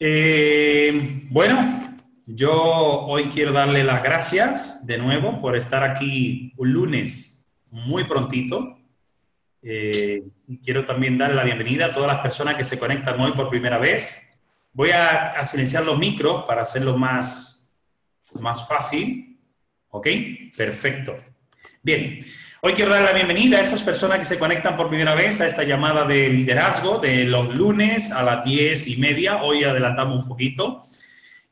Eh, bueno, yo hoy quiero darle las gracias de nuevo por estar aquí un lunes muy prontito. Eh, quiero también darle la bienvenida a todas las personas que se conectan hoy por primera vez. Voy a, a silenciar los micros para hacerlo más, más fácil. ¿Ok? Perfecto. Bien, hoy quiero dar la bienvenida a esas personas que se conectan por primera vez a esta llamada de liderazgo de los lunes a las diez y media. Hoy adelantamos un poquito.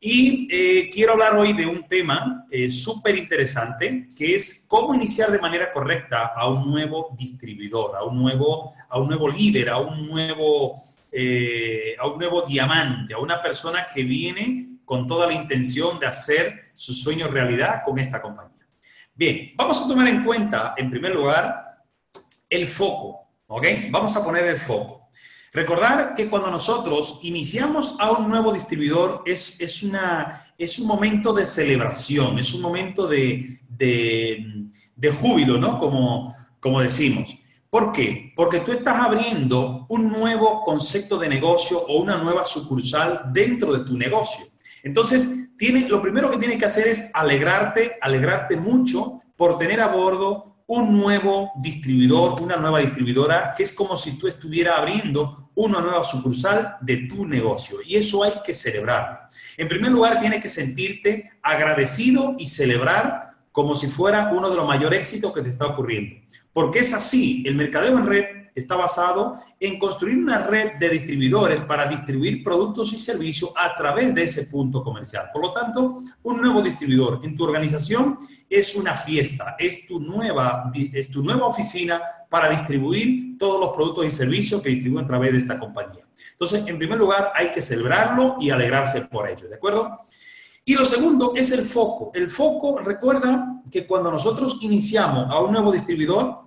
Y eh, quiero hablar hoy de un tema eh, súper interesante, que es cómo iniciar de manera correcta a un nuevo distribuidor, a un nuevo, a un nuevo líder, a un nuevo, eh, a un nuevo diamante, a una persona que viene con toda la intención de hacer su sueño realidad con esta compañía. Bien, vamos a tomar en cuenta, en primer lugar, el foco, ¿ok? Vamos a poner el foco. Recordar que cuando nosotros iniciamos a un nuevo distribuidor es, es, una, es un momento de celebración, es un momento de, de, de júbilo, ¿no? Como, como decimos. ¿Por qué? Porque tú estás abriendo un nuevo concepto de negocio o una nueva sucursal dentro de tu negocio. Entonces, tiene, lo primero que tienes que hacer es alegrarte, alegrarte mucho por tener a bordo un nuevo distribuidor, una nueva distribuidora, que es como si tú estuvieras abriendo una nueva sucursal de tu negocio. Y eso hay que celebrarlo. En primer lugar, tienes que sentirte agradecido y celebrar como si fuera uno de los mayores éxitos que te está ocurriendo. Porque es así, el mercadeo en red está basado en construir una red de distribuidores para distribuir productos y servicios a través de ese punto comercial. Por lo tanto, un nuevo distribuidor en tu organización es una fiesta, es tu nueva, es tu nueva oficina para distribuir todos los productos y servicios que distribuyen a través de esta compañía. Entonces, en primer lugar, hay que celebrarlo y alegrarse por ello, ¿de acuerdo? Y lo segundo es el foco. El foco, recuerda que cuando nosotros iniciamos a un nuevo distribuidor,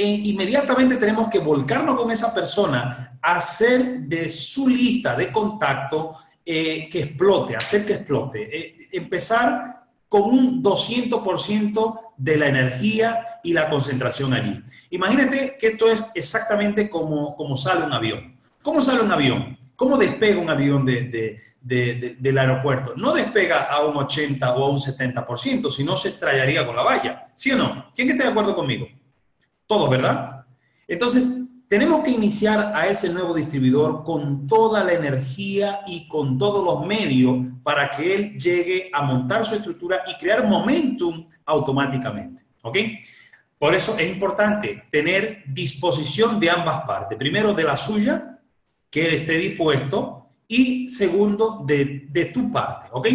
eh, inmediatamente tenemos que volcarnos con esa persona, hacer de su lista de contacto eh, que explote, hacer que explote, eh, empezar con un 200% de la energía y la concentración allí. Imagínate que esto es exactamente como, como sale un avión. ¿Cómo sale un avión? ¿Cómo despega un avión de, del aeropuerto? No despega a un 80 o a un 70%, si no se estrellaría con la valla. ¿Sí o no? ¿Quién está de acuerdo conmigo? Todo, ¿verdad? Entonces, tenemos que iniciar a ese nuevo distribuidor con toda la energía y con todos los medios para que él llegue a montar su estructura y crear momentum automáticamente. ¿Ok? Por eso es importante tener disposición de ambas partes. Primero, de la suya, que él esté dispuesto, y segundo, de, de tu parte. ¿Ok?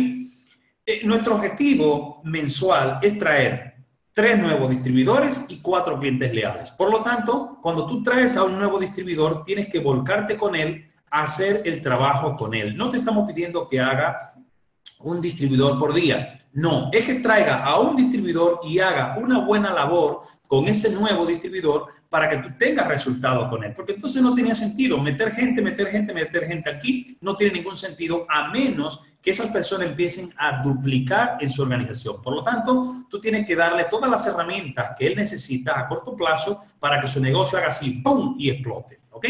Eh, nuestro objetivo mensual es traer tres nuevos distribuidores y cuatro clientes leales. Por lo tanto, cuando tú traes a un nuevo distribuidor, tienes que volcarte con él, hacer el trabajo con él. No te estamos pidiendo que haga un distribuidor por día. No, es que traiga a un distribuidor y haga una buena labor con ese nuevo distribuidor para que tú tengas resultados con él. Porque entonces no tenía sentido meter gente, meter gente, meter gente aquí. No tiene ningún sentido a menos que esas personas empiecen a duplicar en su organización. Por lo tanto, tú tienes que darle todas las herramientas que él necesita a corto plazo para que su negocio haga así, ¡pum! y explote. ¿Ok?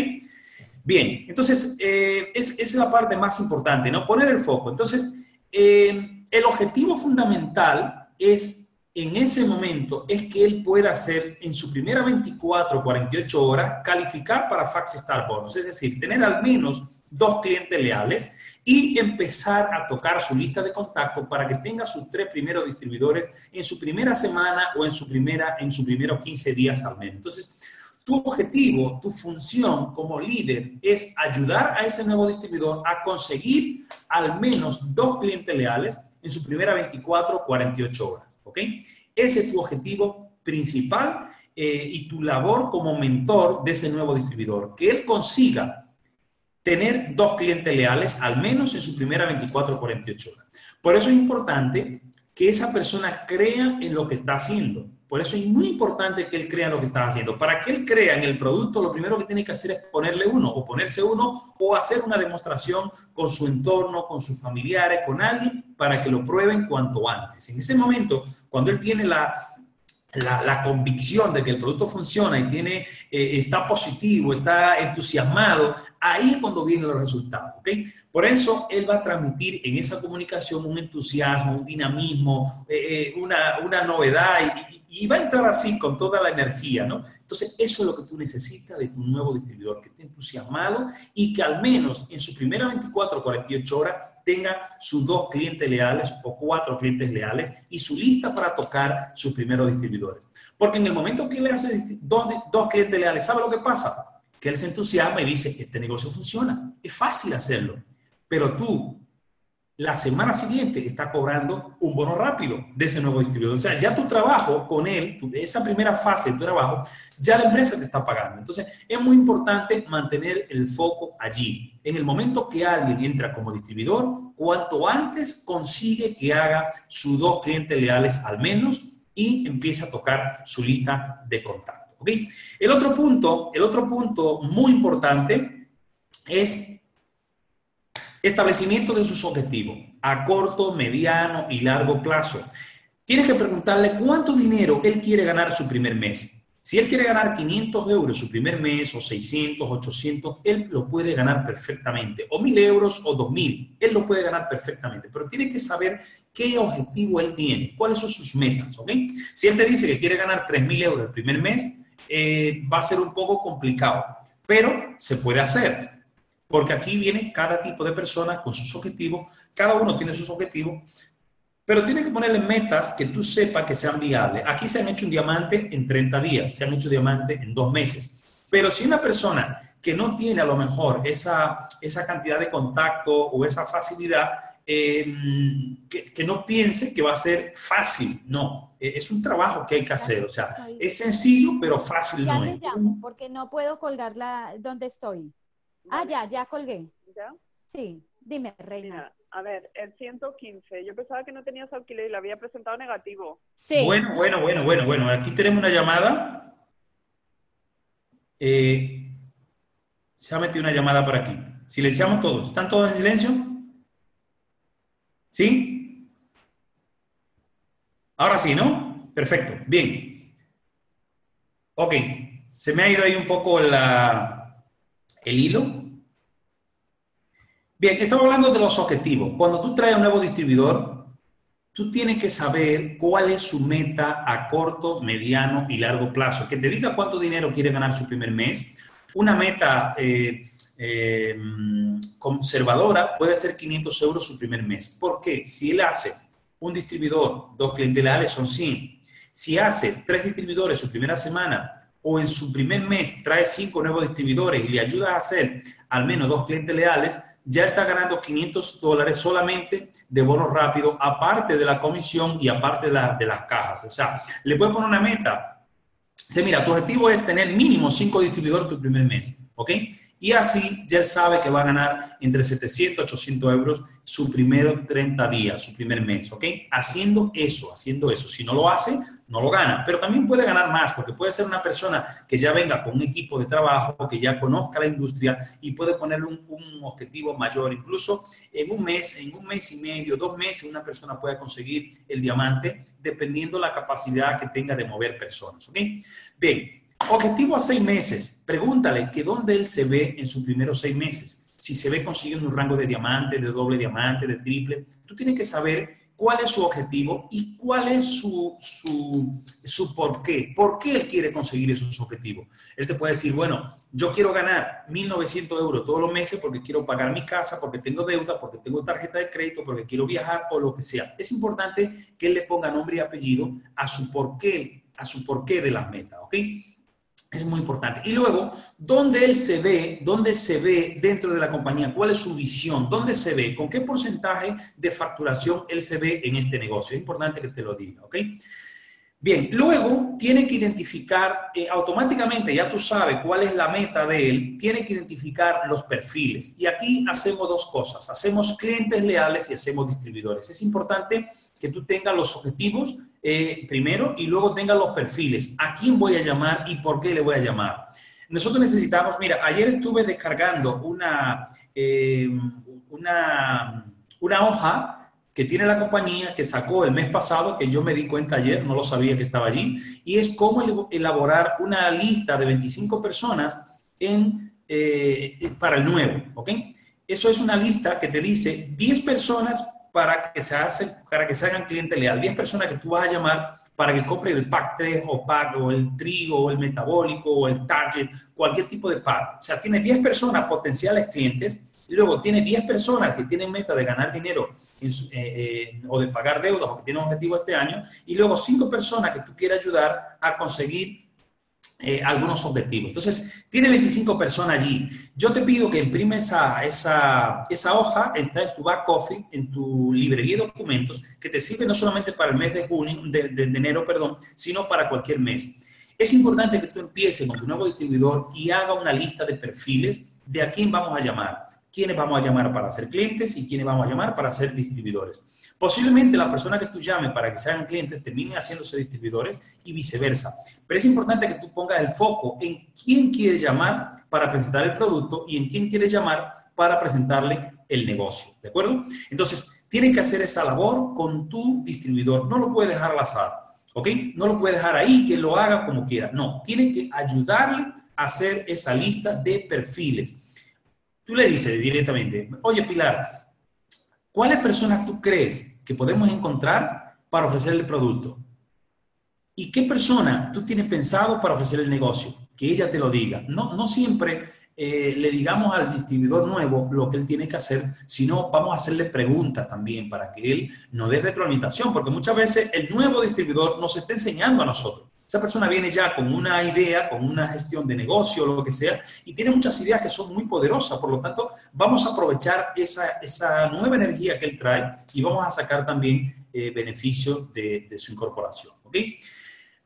Bien, entonces, eh, es, es la parte más importante, ¿no? Poner el foco. Entonces, eh, el objetivo fundamental es, en ese momento, es que él pueda hacer en su primera 24 o 48 horas, calificar para Fax Star Bonus, es decir, tener al menos dos clientes leales y empezar a tocar su lista de contacto para que tenga sus tres primeros distribuidores en su primera semana o en su primera en sus primeros 15 días al menos. Entonces, tu objetivo, tu función como líder es ayudar a ese nuevo distribuidor a conseguir al menos dos clientes leales en su primera 24 o 48 horas. ¿Ok? Ese es tu objetivo principal eh, y tu labor como mentor de ese nuevo distribuidor. Que él consiga tener dos clientes leales al menos en su primera 24 o 48 horas. Por eso es importante que esa persona crea en lo que está haciendo. Por eso es muy importante que él crea lo que está haciendo. Para que él crea en el producto, lo primero que tiene que hacer es ponerle uno, o ponerse uno, o hacer una demostración con su entorno, con sus familiares, con alguien, para que lo prueben cuanto antes. En ese momento, cuando él tiene la, la, convicción de que el producto funciona y tiene, eh, está positivo, está entusiasmado, ahí es cuando vienen los resultados. ¿okay? Por eso él va a transmitir en esa comunicación un entusiasmo, un dinamismo, eh, eh, una, una, novedad y, y va a entrar así con toda la energía, ¿no? Entonces, eso es lo que tú necesitas de tu nuevo distribuidor, que esté entusiasmado y que al menos en su primera 24 o 48 horas tenga sus dos clientes leales o cuatro clientes leales y su lista para tocar sus primeros distribuidores. Porque en el momento que le hace dos, dos clientes leales, ¿sabe lo que pasa? Que él se entusiasma y dice, este negocio funciona, es fácil hacerlo. Pero tú la semana siguiente está cobrando un bono rápido de ese nuevo distribuidor. O sea, ya tu trabajo con él, esa primera fase de tu trabajo, ya la empresa te está pagando. Entonces, es muy importante mantener el foco allí. En el momento que alguien entra como distribuidor, cuanto antes consigue que haga sus dos clientes leales al menos y empiece a tocar su lista de contacto. ¿ok? El otro punto, el otro punto muy importante es Establecimiento de sus objetivos a corto, mediano y largo plazo. Tienes que preguntarle cuánto dinero él quiere ganar su primer mes. Si él quiere ganar 500 euros su primer mes, o 600, 800, él lo puede ganar perfectamente. O 1000 euros o 2000, él lo puede ganar perfectamente. Pero tiene que saber qué objetivo él tiene, cuáles son sus metas. Si él te dice que quiere ganar 3000 euros el primer mes, eh, va a ser un poco complicado. Pero se puede hacer porque aquí viene cada tipo de persona con sus objetivos, cada uno tiene sus objetivos, pero tiene que ponerle metas que tú sepas que sean viables. Aquí se han hecho un diamante en 30 días, se han hecho diamante en dos meses, pero si una persona que no tiene a lo mejor esa, esa cantidad de contacto o esa facilidad, em, que, no piense que va a ser fácil, no, e, es un trabajo que hay que hacer, o sea, es sencillo pero fácil no es. porque no puedo colgarla donde estoy. Ah, ya, ya colgué. ¿Ya? Sí, dime, Reina. a ver, el 115, yo pensaba que no tenías alquiler y lo había presentado negativo. Sí. Bueno, bueno, bueno, bueno, bueno. Aquí tenemos una llamada. Eh, se ha metido una llamada por aquí. Silenciamos todos. ¿Están todos en silencio? ¿Sí? Ahora sí, ¿no? Perfecto. Bien. Ok. Se me ha ido ahí un poco la, el hilo. Bien, estamos hablando de los objetivos. Cuando tú traes un nuevo distribuidor, tú tienes que saber cuál es su meta a corto, mediano y largo plazo. Que te diga cuánto dinero quiere ganar su primer mes. Una meta eh, eh, conservadora puede ser 500 euros su primer mes. ¿Por qué? Si él hace un distribuidor, dos clientes leales son 100. Si hace tres distribuidores su primera semana, o en su primer mes trae cinco nuevos distribuidores y le ayuda a hacer al menos dos clientes leales, ya está ganando 500 dólares solamente de bonos rápidos, aparte de la comisión y aparte de, de las cajas. O sea, le puede poner una meta. Dice, mira, tu objetivo es tener mínimo cinco distribuidores tu primer mes, ¿ok? Y así ya sabe que va a ganar entre 700 y 800 euros su primer 30 días, su primer mes, ¿ok? Haciendo eso, haciendo eso. Si no lo hace, no lo gana. Pero también puede ganar más, porque puede ser una persona que ya venga con un equipo de trabajo, que ya conozca la industria y puede ponerle un, objetivo mayor. Incluso en un mes, en un mes y medio, dos meses, una persona puede conseguir el diamante dependiendo la capacidad que tenga de mover personas, ¿ok? Bien. Objetivo a seis meses. Pregúntale que dónde él se ve en sus primeros seis meses. Si se ve consiguiendo un rango de diamante, de doble diamante, de triple. Tú tienes que saber cuál es su objetivo y cuál es su, su, su por qué. ¿Por qué él quiere conseguir esos objetivos? Él te puede decir, bueno, yo quiero ganar 1.900 euros todos los meses porque quiero pagar mi casa, porque tengo deuda, porque tengo tarjeta de crédito, porque quiero viajar o lo que sea. Es importante que él le ponga nombre y apellido a su porqué, a su porqué de las metas, ¿ok? Es muy importante. Y luego, ¿dónde él se ve? ¿Dónde se ve dentro de la compañía? ¿Cuál es su visión? ¿Dónde se ve? ¿Con qué porcentaje de facturación él se ve en este negocio? Es importante que te lo diga, ¿ok? Bien, luego tiene que identificar eh, automáticamente, ya tú sabes cuál es la meta de él, tiene que identificar los perfiles. Y aquí hacemos dos cosas, hacemos clientes leales y hacemos distribuidores. Es importante que tú tengas los objetivos eh, primero y luego tengas los perfiles. ¿A quién voy a llamar y por qué le voy a llamar? Nosotros necesitamos, mira, ayer estuve descargando una, eh, una, una hoja que tiene la compañía que sacó el mes pasado, que yo me di cuenta ayer, no lo sabía que estaba allí, y es cómo elaborar una lista de 25 personas en, eh, para el nuevo, ¿ok? Eso es una lista que te dice 10 personas para que se, hagan cliente leal, 10 personas que tú vas a llamar para que compren el pack 3 o pack o el trigo o el metabólico o el target, cualquier tipo de pack. O sea, tiene 10 personas potenciales clientes y luego tiene 10 personas que tienen meta de ganar dinero eh, eh, o de pagar deudas o que tienen objetivo este año, y luego 5 personas que tú quieres ayudar a conseguir eh, algunos objetivos. Entonces, tiene 25 personas allí. Yo te pido que imprime esa, esa, esa hoja, está en tu back office, en tu librería de documentos, que te sirve no solamente para el mes de junio, de, de enero, perdón, sino para cualquier mes. Es importante que tú empieces con tu nuevo distribuidor y haga una lista de perfiles de a quién vamos a llamar quiénes vamos a llamar para ser clientes y quiénes vamos a llamar para ser distribuidores. Posiblemente la persona que tú llames para que sean clientes termine haciéndose distribuidores y viceversa. Pero es importante que tú pongas el foco en quién quiere llamar para presentar el producto y en quién quiere llamar para presentarle el negocio. ¿De acuerdo? Entonces, tiene que hacer esa labor con tu distribuidor. No lo puede dejar al azar. ¿Ok? No lo puede dejar ahí, que lo haga como quiera. No, tiene que ayudarle a hacer esa lista de perfiles Tú le dices directamente, oye Pilar, ¿cuáles personas tú crees que podemos encontrar para ofrecer el producto? ¿Y qué persona tú tienes pensado para ofrecer el negocio? Que ella te lo diga. No, no siempre eh, le digamos al distribuidor nuevo lo que él tiene que hacer, sino vamos a hacerle preguntas también para que él nos dé retroalimentación, porque muchas veces el nuevo distribuidor nos está enseñando a nosotros. Esa persona viene ya con una idea, con una gestión de negocio, lo que sea, y tiene muchas ideas que son muy poderosas. Por lo tanto, vamos a aprovechar esa, esa nueva energía que él trae y vamos a sacar también eh, beneficio de, de, su incorporación. ¿okay?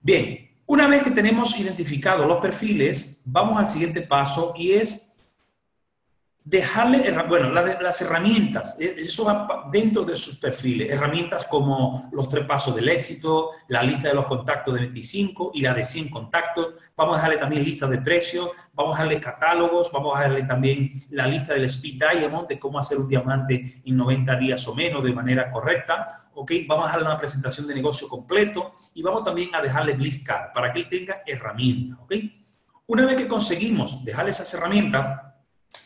Bien, una vez que tenemos identificados los perfiles, vamos al siguiente paso y es dejarle, bueno, las, herramientas, e, eso va dentro de sus perfiles, herramientas como los tres pasos del éxito, la lista de los contactos de 25 y la de 100 contactos, vamos a dejarle también lista de precios, vamos a darle catálogos, vamos a darle también la lista del Speed Diamond, de cómo hacer un diamante en 90 días o menos de manera correcta, ¿ok? Vamos a darle una presentación de negocio completo y vamos también a dejarle Bliss Card para que él tenga herramientas, ¿ok? Una vez que conseguimos dejarle esas herramientas,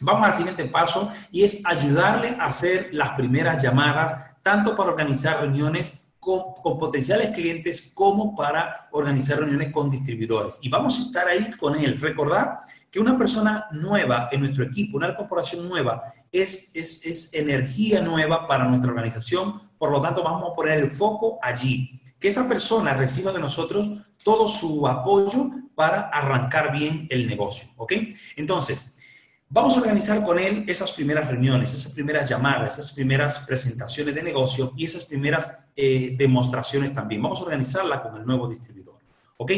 Vamos al siguiente paso y es ayudarle a hacer las primeras llamadas, tanto para organizar reuniones con, potenciales clientes como para organizar reuniones con distribuidores. Y vamos a estar ahí con él. Recordar que una persona nueva en nuestro equipo, una corporación nueva, es, es, es energía nueva para nuestra organización. Por lo tanto, vamos a poner el foco allí. Que esa persona reciba de nosotros todo su apoyo para arrancar bien el negocio. ¿Ok? Entonces, Vamos a organizar con él esas primeras reuniones, esas primeras llamadas, esas primeras presentaciones de negocio y esas primeras eh, demostraciones también. Vamos a organizarla con el nuevo distribuidor. ¿Ok?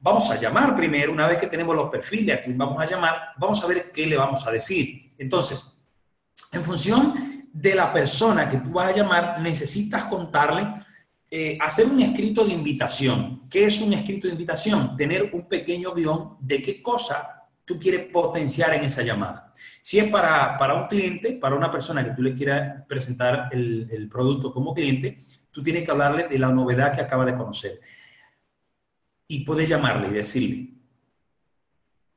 Vamos a llamar primero, una vez que tenemos los perfiles a quien vamos a llamar, vamos a ver qué le vamos a decir. Entonces, en función de la persona que tú vas a llamar, necesitas contarle, eh, hacer un escrito de invitación. ¿Qué es un escrito de invitación? Tener un pequeño guion de qué cosa tú quieres potenciar en esa llamada. Si es para, para un cliente, para una persona que tú le quieras presentar el, el, producto como cliente, tú tienes que hablarle de la novedad que acaba de conocer. Y puedes llamarle y decirle,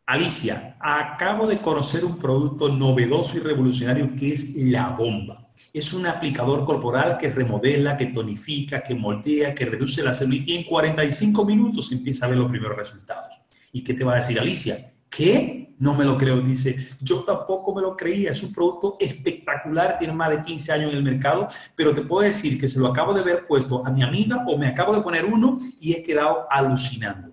Alicia, acabo de conocer un producto novedoso y revolucionario que es la bomba. Es un aplicador corporal que remodela, que tonifica, que moldea, que reduce la celulitis y en 45 minutos empieza a ver los primeros resultados. ¿Y qué te va a decir Alicia? ¿Qué? No me lo creo, dice. Yo tampoco me lo creía. Es un producto espectacular, tiene más de 15 años en el mercado, pero te puedo decir que se lo acabo de ver puesto a mi amiga o me acabo de poner uno y he quedado alucinando.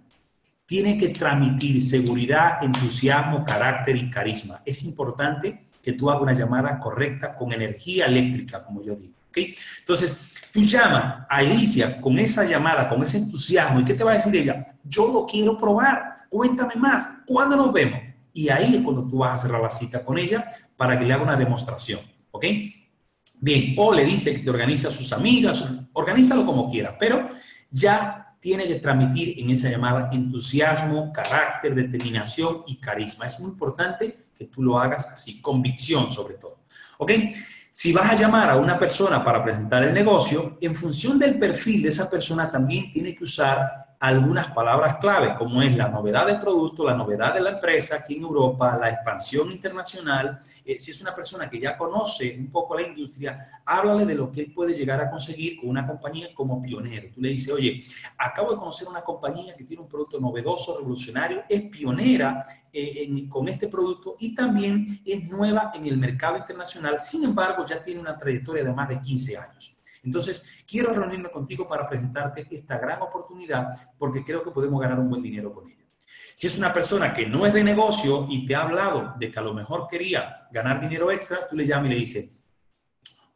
Tiene que transmitir seguridad, entusiasmo, carácter y carisma. Es importante que tú hagas una llamada correcta con energía eléctrica, como yo digo. Entonces, tú llamas a Alicia con esa llamada, con ese entusiasmo, ¿y qué te va a decir ella? Yo lo quiero probar, cuéntame más, ¿cuándo nos vemos? Y ahí es cuando tú vas a cerrar la cita con ella para que le haga una demostración, ¿ok? Bien, o le dice que te organiza a sus amigas, organízalo como quieras, pero ya tiene que transmitir en esa llamada entusiasmo, carácter, determinación y carisma. Es muy importante que tú lo hagas así, convicción sobre todo. ¿Ok? Si vas a llamar a una persona para presentar el negocio, en función del perfil de esa persona también tiene que usar algunas palabras clave, como es la novedad del producto, la novedad de la empresa aquí en Europa, la expansión internacional. Eh, si es una persona que ya conoce un poco la industria, háblale de lo que él puede llegar a conseguir con una compañía como pionero. Tú le dices, oye, acabo de conocer una compañía que tiene un producto novedoso, revolucionario, es pionera eh, con este producto y también es nueva en el mercado internacional. Sin embargo, ya tiene una trayectoria de más de 15 años. Entonces, quiero reunirme contigo para presentarte esta gran oportunidad porque creo que podemos ganar un buen dinero con ella. Si es una persona que no es de negocio y te ha hablado de que a lo mejor quería ganar dinero extra, tú le llamas y le dices,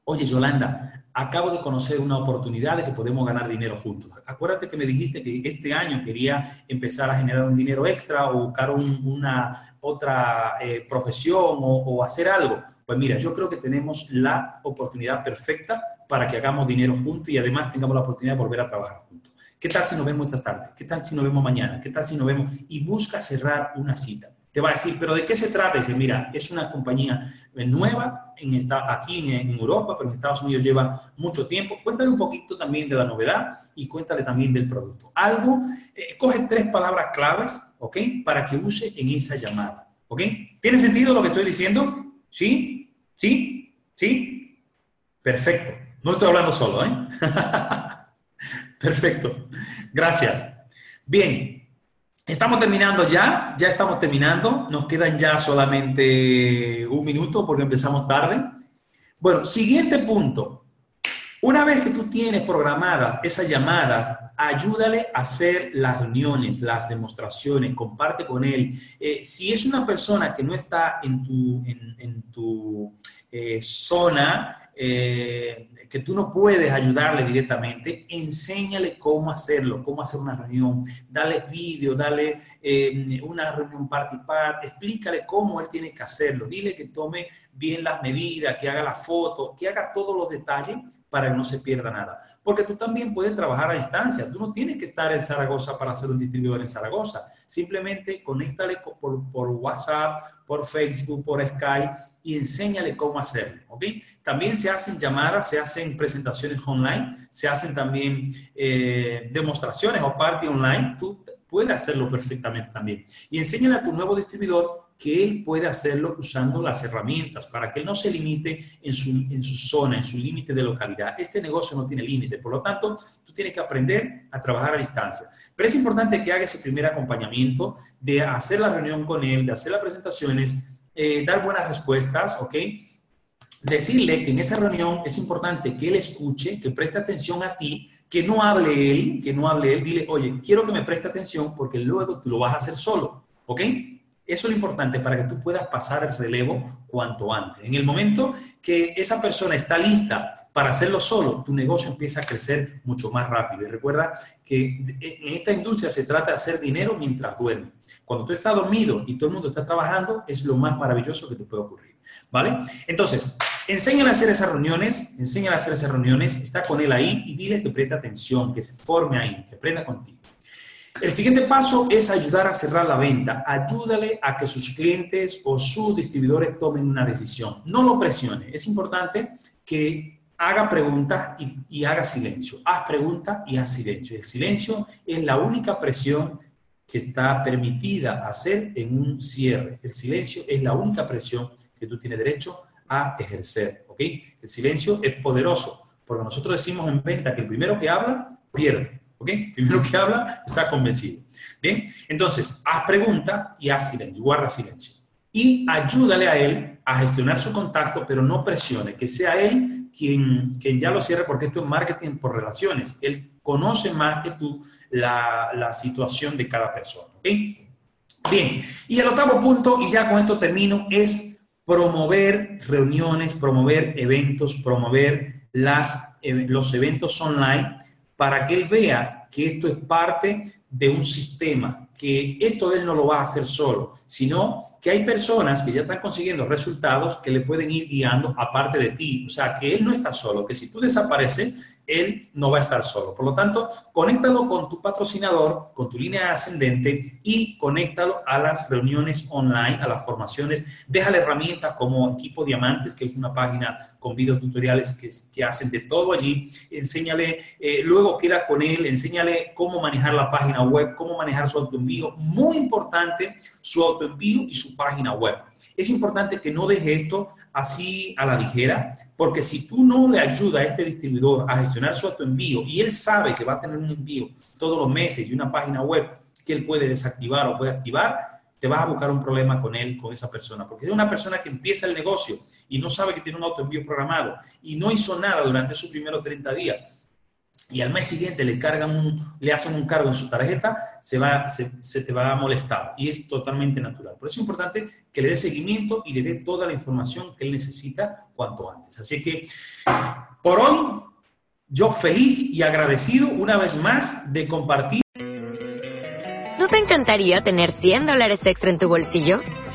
oye Yolanda, acabo de conocer una oportunidad de que podemos ganar dinero juntos. Acuérdate que me dijiste que este año quería empezar a generar un dinero extra o buscar una otra eh, profesión o, o hacer algo. Pues mira, yo creo que tenemos la oportunidad perfecta para que hagamos dinero juntos y además tengamos la oportunidad de volver a trabajar juntos. ¿Qué tal si nos vemos esta tarde? ¿Qué tal si nos vemos mañana? ¿Qué tal si nos vemos? Y busca cerrar una cita. Te va a decir, ¿pero de qué se trata? dice, mira, es una compañía nueva en esta, aquí en, Europa, pero en Estados Unidos lleva mucho tiempo. Cuéntale un poquito también de la novedad y cuéntale también del producto. Algo, eh, coge tres palabras claves, ¿ok? Para que use en esa llamada, ¿ok? ¿Tiene sentido lo que estoy diciendo? ¿Sí? ¿Sí? ¿Sí? Perfecto. No estoy hablando solo, ¿eh? Perfecto. Gracias. Bien, estamos terminando ya, ya estamos terminando. Nos quedan ya solamente un minuto porque empezamos tarde. Bueno, siguiente punto. Una vez que tú tienes programadas esas llamadas, ayúdale a hacer las reuniones, las demostraciones, comparte con él. Eh, si es una persona que no está en tu, en, tu eh, zona, eh, que tú no puedes ayudarle directamente, enséñale cómo hacerlo, cómo hacer una reunión, dale vídeo, dale eh, una reunión part. Y explícale cómo él tiene que hacerlo, dile que tome bien las medidas, que haga la foto, que haga todos los detalles para que no se pierda nada. Porque tú también puedes trabajar a distancia, tú no tienes que estar en Zaragoza para ser un distribuidor en Zaragoza, simplemente conéctale por, por WhatsApp, por Facebook, por Skype y enséñale cómo hacerlo, ¿ok? También se hacen llamadas, se hacen presentaciones online, se hacen también eh, demostraciones o party online, tú puedes hacerlo perfectamente también. Y enséñale a tu nuevo distribuidor que él puede hacerlo usando las herramientas para que él no se limite en su, en su zona, en su límite de localidad. Este negocio no tiene límite, por lo tanto, tú tienes que aprender a trabajar a distancia. Pero es importante que haga ese primer acompañamiento de hacer la reunión con él, de hacer las presentaciones, eh, dar buenas respuestas, ¿ok? Decirle que en esa reunión es importante que él escuche, que preste atención a ti, que no hable él, que no hable él, dile, oye, quiero que me preste atención porque luego tú lo vas a hacer solo, ¿ok? Eso es lo importante para que tú puedas pasar el relevo cuanto antes. En el momento que esa persona está lista para hacerlo solo, tu negocio empieza a crecer mucho más rápido. Y recuerda que en esta industria se trata de hacer dinero mientras duerme. Cuando tú estás dormido y todo el mundo está trabajando, es lo más maravilloso que te puede ocurrir. ¿Vale? Entonces, enséñale a hacer esas reuniones, enséñale a hacer esas reuniones, está con él ahí y dile que preste atención, que se forme ahí, que aprenda contigo. El siguiente paso es ayudar a cerrar la venta. Ayúdale a que sus clientes o sus distribuidores tomen una decisión. No lo presione. Es importante que haga preguntas y, haga silencio. Haz preguntas y haz silencio. El silencio es la única presión que está permitida hacer en un cierre. El silencio es la única presión que tú tienes derecho a ejercer. ¿ok? El silencio es poderoso, porque nosotros decimos en venta que el primero que habla pierde. ¿Ok? Primero que habla, está convencido. Bien, entonces, haz pregunta y haz silencio, guarda silencio. Y ayúdale a él a gestionar su contacto, pero no presione, que sea él quien, quien ya lo cierre, porque esto es marketing por relaciones. Él conoce más que tú la, la situación de cada persona. ¿ok? Bien, y el octavo punto, y ya con esto termino, es promover reuniones, promover eventos, promover las, eh, los eventos online para que él vea que esto es parte de un sistema, que esto él no lo va a hacer solo, sino que hay personas que ya están consiguiendo resultados que le pueden ir guiando aparte de ti. O sea, que él no está solo, que si tú desapareces, él no va a estar solo. Por lo tanto, conéctalo con tu patrocinador, con tu línea ascendente y conéctalo a las reuniones online, a las formaciones. Déjale herramientas como Equipo Diamantes, que es una página con videos tutoriales que, hacen de todo allí. Enséñale, eh, luego queda con él, enséñale cómo manejar la página web, cómo manejar su autoenvío. Muy importante, su autoenvío y su página web. Es importante que no deje esto así a la ligera, porque si tú no le ayudas a este distribuidor a gestionar su autoenvío y él sabe que va a tener un envío todos los meses y una página web que él puede desactivar o puede activar, te vas a buscar un problema con él, con esa persona. Porque es una persona que empieza el negocio y no sabe que tiene un autoenvío programado y no hizo nada durante sus primeros 30 días, y al mes siguiente le cargan un, le hacen un cargo en su tarjeta, se, va, se, te va a molestar y es totalmente natural. Por eso es importante que le dé seguimiento y le dé toda la información que él necesita cuanto antes. Así que por hoy, yo feliz y agradecido una vez más de compartir. ¿No te encantaría tener 100 dólares extra en tu bolsillo?